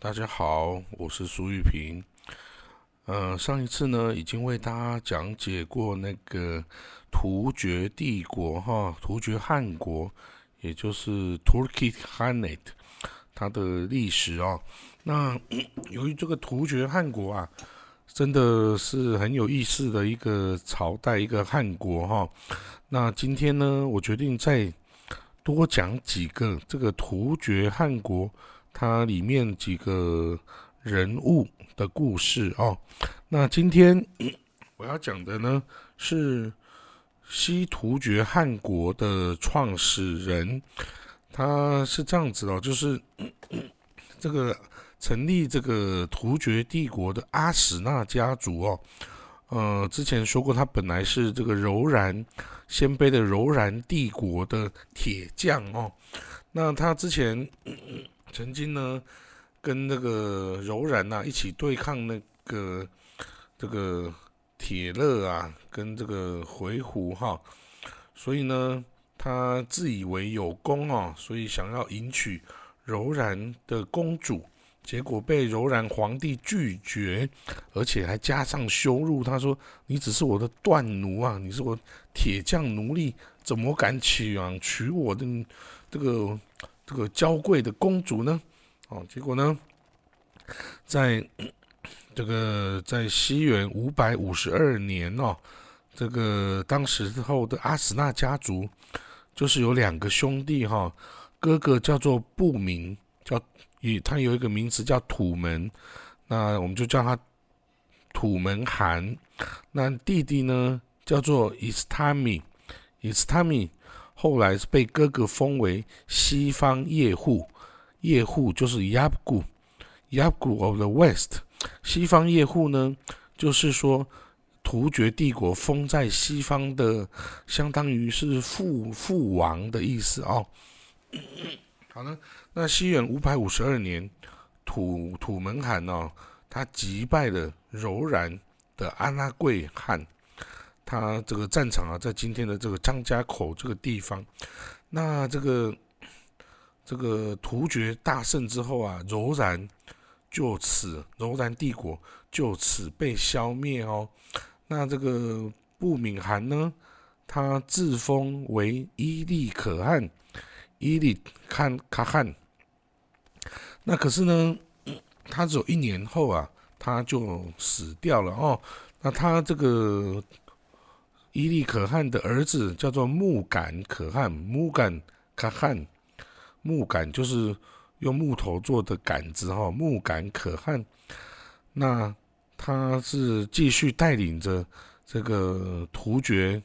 大家好，我是苏玉平。呃，上一次呢，已经为大家讲解过那个突厥帝国哈，突厥汗国，也就是 Turkic Hanate，它的历史啊。那由于这个突厥汗国啊，真的是很有意思的一个朝代，一个汗国哈。那今天呢，我决定再多讲几个这个突厥汗国它里面几个人物的故事哦。那今天我要讲的呢是西突厥汗国的创始人，他是这样子哦，就是 这个成立这个突厥帝国的阿史那家族哦。呃，之前说过，他本来是这个柔然鲜卑的柔然帝国的铁匠哦。那他之前曾经呢，跟那个柔然呐一起对抗那个这个铁勒啊，跟这个回鹘哈。所以呢，他自以为有功哦，所以想要迎娶柔然的公主。结果被柔然皇帝拒绝，而且还加上羞辱。他说：“你只是我的断奴啊，你是我铁匠奴隶，怎么敢娶啊娶我的这个这个娇贵的公主呢？”哦，结果呢，在这个在西元五百五十二年哦，这个当时候的阿史那家族就是有两个兄弟哈，哥哥叫做不明，叫。以他有一个名字叫土门，那我们就叫他土门汗。那弟弟呢叫做伊斯塔米，伊斯塔米后来是被哥哥封为西方叶护，叶护就是 Yabgu，Yabgu of the West。西方叶护呢，就是说突厥帝国封在西方的，相当于是父父王的意思哦。好了。那西元五百五十二年，土土门汗呢，他击败了柔然的阿拉贵汗，他这个战场啊，在今天的这个张家口这个地方。那这个这个突厥大胜之后啊，柔然就此柔然帝国就此被消灭哦。那这个不敏汗呢，他自封为伊利可汗，伊利堪卡汗。那可是呢，他只有一年后啊，他就死掉了哦。那他这个伊利可汗的儿子叫做木杆可汗，木杆可汗，木杆就是用木头做的杆子哈，木杆可汗。那他是继续带领着这个突厥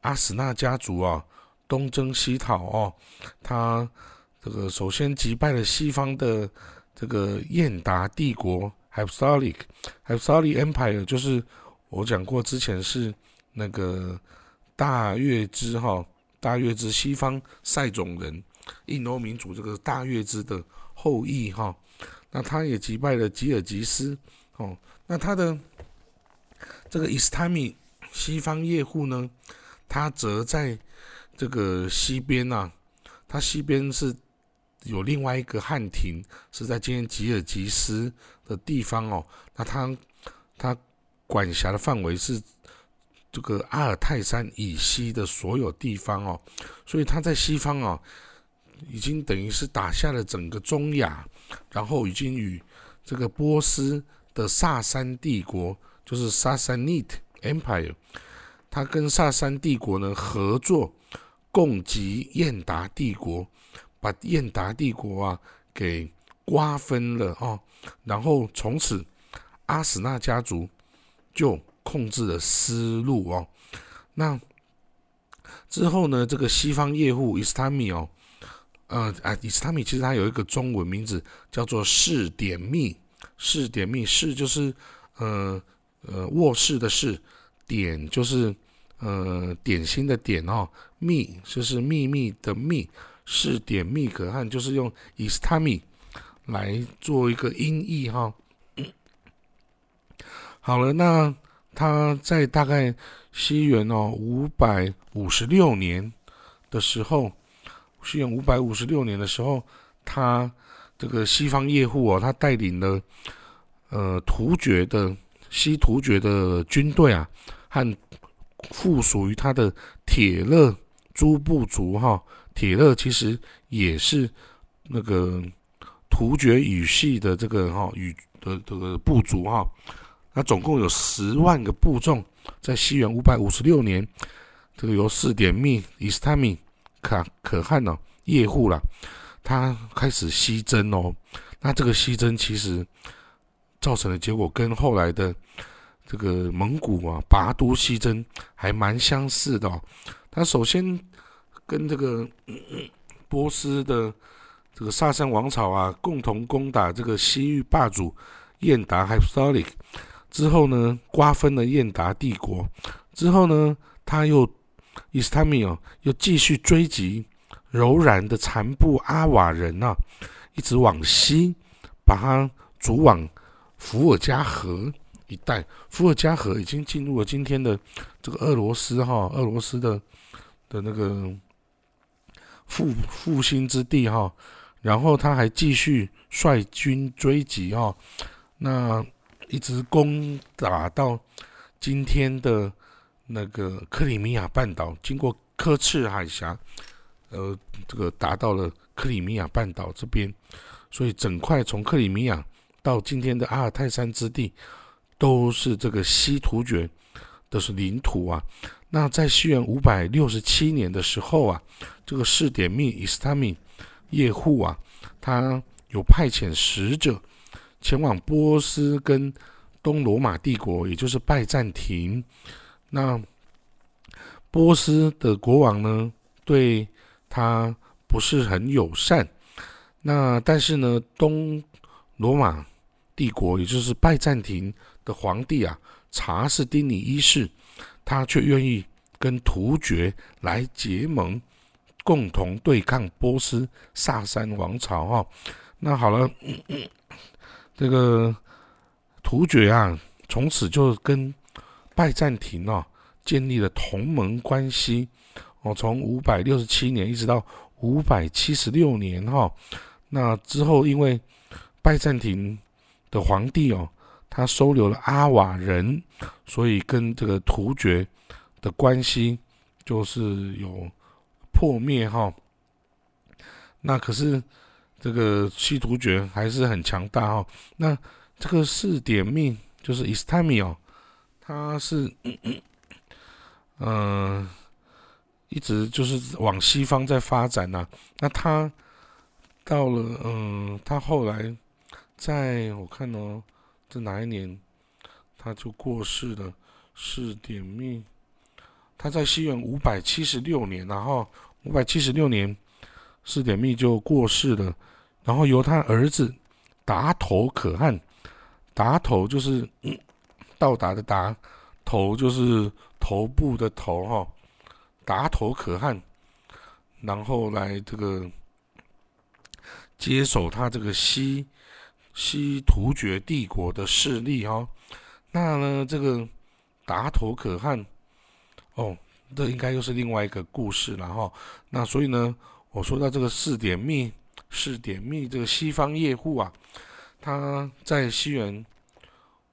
阿史那家族啊，东征西讨哦，他。这个首先击败了西方的这个燕达帝国 （Hepsalic），Hepsalic Empire 就是我讲过之前是那个大月支哈，大月支西方塞种人，印欧民族这个大月支的后裔哈。那他也击败了吉尔吉斯哦。那他的这个伊斯坦米西方叶护呢，他则在这个西边呐，他西边是。有另外一个汉庭是在今天吉尔吉斯的地方哦，那他他管辖的范围是这个阿尔泰山以西的所有地方哦，所以他在西方哦，已经等于是打下了整个中亚，然后已经与这个波斯的萨珊帝国，就是萨珊尼特 Empire，他跟萨珊帝国呢合作，共击燕达帝国。把燕达帝国啊给瓜分了哦，然后从此阿史那家族就控制的思路哦。那之后呢，这个西方业户伊斯塔米哦，呃啊，伊斯塔米其实它有一个中文名字叫做试点密，试点密士就是呃呃卧室的室，点就是呃点心的点哦，密就是秘密的密。试点密可汗，就是用伊斯塔米来做一个音译哈。好了，那他在大概西元哦五百五十六年的时候，西元五百五十六年的时候，他这个西方业户哦，他带领了呃突厥的西突厥的军队啊，和附属于他的铁勒诸部族哈，铁勒其实也是那个突厥语系的这个哈语的这个部族哈，那总共有十万个部众，在西元五百五十六年，这个由四点密伊斯坦米可可汗呢叶护了，他开始西征哦，那这个西征其实造成的结果跟后来的。这个蒙古啊，拔都西征还蛮相似的哦。他首先跟这个 波斯的这个萨珊王朝啊，共同攻打这个西域霸主燕达 （Hypostolic）。之后呢，瓜分了燕达帝国。之后呢，他又伊斯坦米尔又继续追击柔然的残部阿瓦人啊，一直往西，把他逐往伏尔加河。一带，伏尔加河已经进入了今天的这个俄罗斯哈，俄罗斯的的那个复复兴之地哈。然后他还继续率军追击哈，那一直攻打到今天的那个克里米亚半岛，经过科赤海峡，呃，这个达到了克里米亚半岛这边，所以整块从克里米亚到今天的阿尔泰山之地。都是这个西突厥的是领土啊。那在西元五百六十七年的时候啊，这个士典密伊斯坦米叶护啊，他有派遣使者前往波斯跟东罗马帝国，也就是拜占庭。那波斯的国王呢，对他不是很友善。那但是呢，东罗马帝国，也就是拜占庭。的皇帝啊，查士丁尼一世，他却愿意跟突厥来结盟，共同对抗波斯萨珊王朝哈。那好了，这个突厥啊，从此就跟拜占庭啊建立了同盟关系哦。从五百六十七年一直到五百七十六年哈，那之后因为拜占庭的皇帝哦。他收留了阿瓦人，所以跟这个突厥的关系就是有破灭哈。那可是这个西突厥还是很强大哦。那这个四点命就是伊斯坦米哦，他是嗯嗯一直就是往西方在发展呐。那他到了嗯，他后来在我看哦。这哪一年他就过世了？四点命，他在西元五百七十六年，然后五百七十六年，四点命就过世了，然后由他儿子达头可汗，达头就是 到达的达，头就是头部的头哈，达头可汗，然后来这个接手他这个西。西突厥帝国的势力哈，那呢这个达头可汗哦，这应该又是另外一个故事了哈。那所以呢，我说到这个四点密，是点密这个西方业户啊，他在西元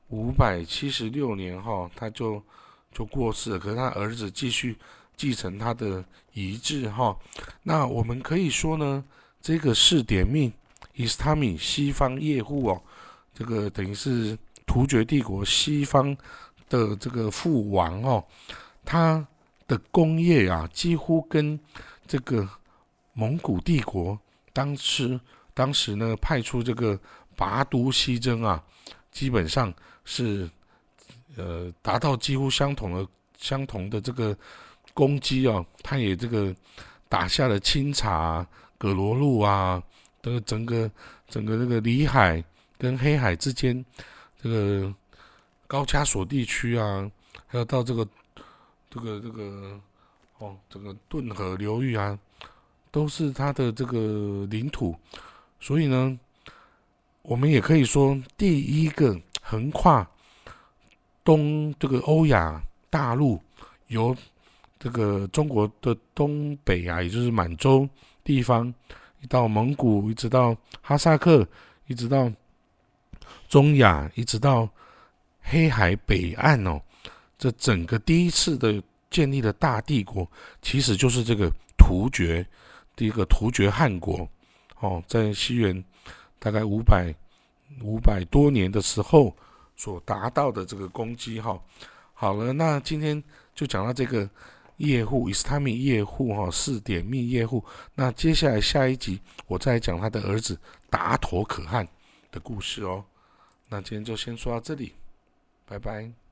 五百七十六年哈，他就就过世了，可是他儿子继续继承他的遗志哈。那我们可以说呢，这个是点密。伊斯塔米西方业户哦，这个等于是突厥帝国西方的这个父王哦，他的工业啊，几乎跟这个蒙古帝国当时当时呢派出这个拔都西征啊，基本上是呃达到几乎相同的相同的这个攻击哦，他也这个打下了钦察、葛罗路啊。这个整个整个这个里海跟黑海之间，这个高加索地区啊，还有到这个这个这个哦，这个顿河流域啊，都是它的这个领土。所以呢，我们也可以说，第一个横跨东这个欧亚大陆，由这个中国的东北啊，也就是满洲地方。到蒙古，一直到哈萨克，一直到中亚，一直到黑海北岸哦。这整个第一次的建立的大帝国，其实就是这个突厥，第一个突厥汗国哦，在西元大概五百五百多年的时候所达到的这个攻击哈。好了，那今天就讲到这个叶护伊斯塔米叶护哈四点密叶护。那接下来下一集我再讲他的儿子达陀可汗的故事哦。那今天就先说到这里，拜拜。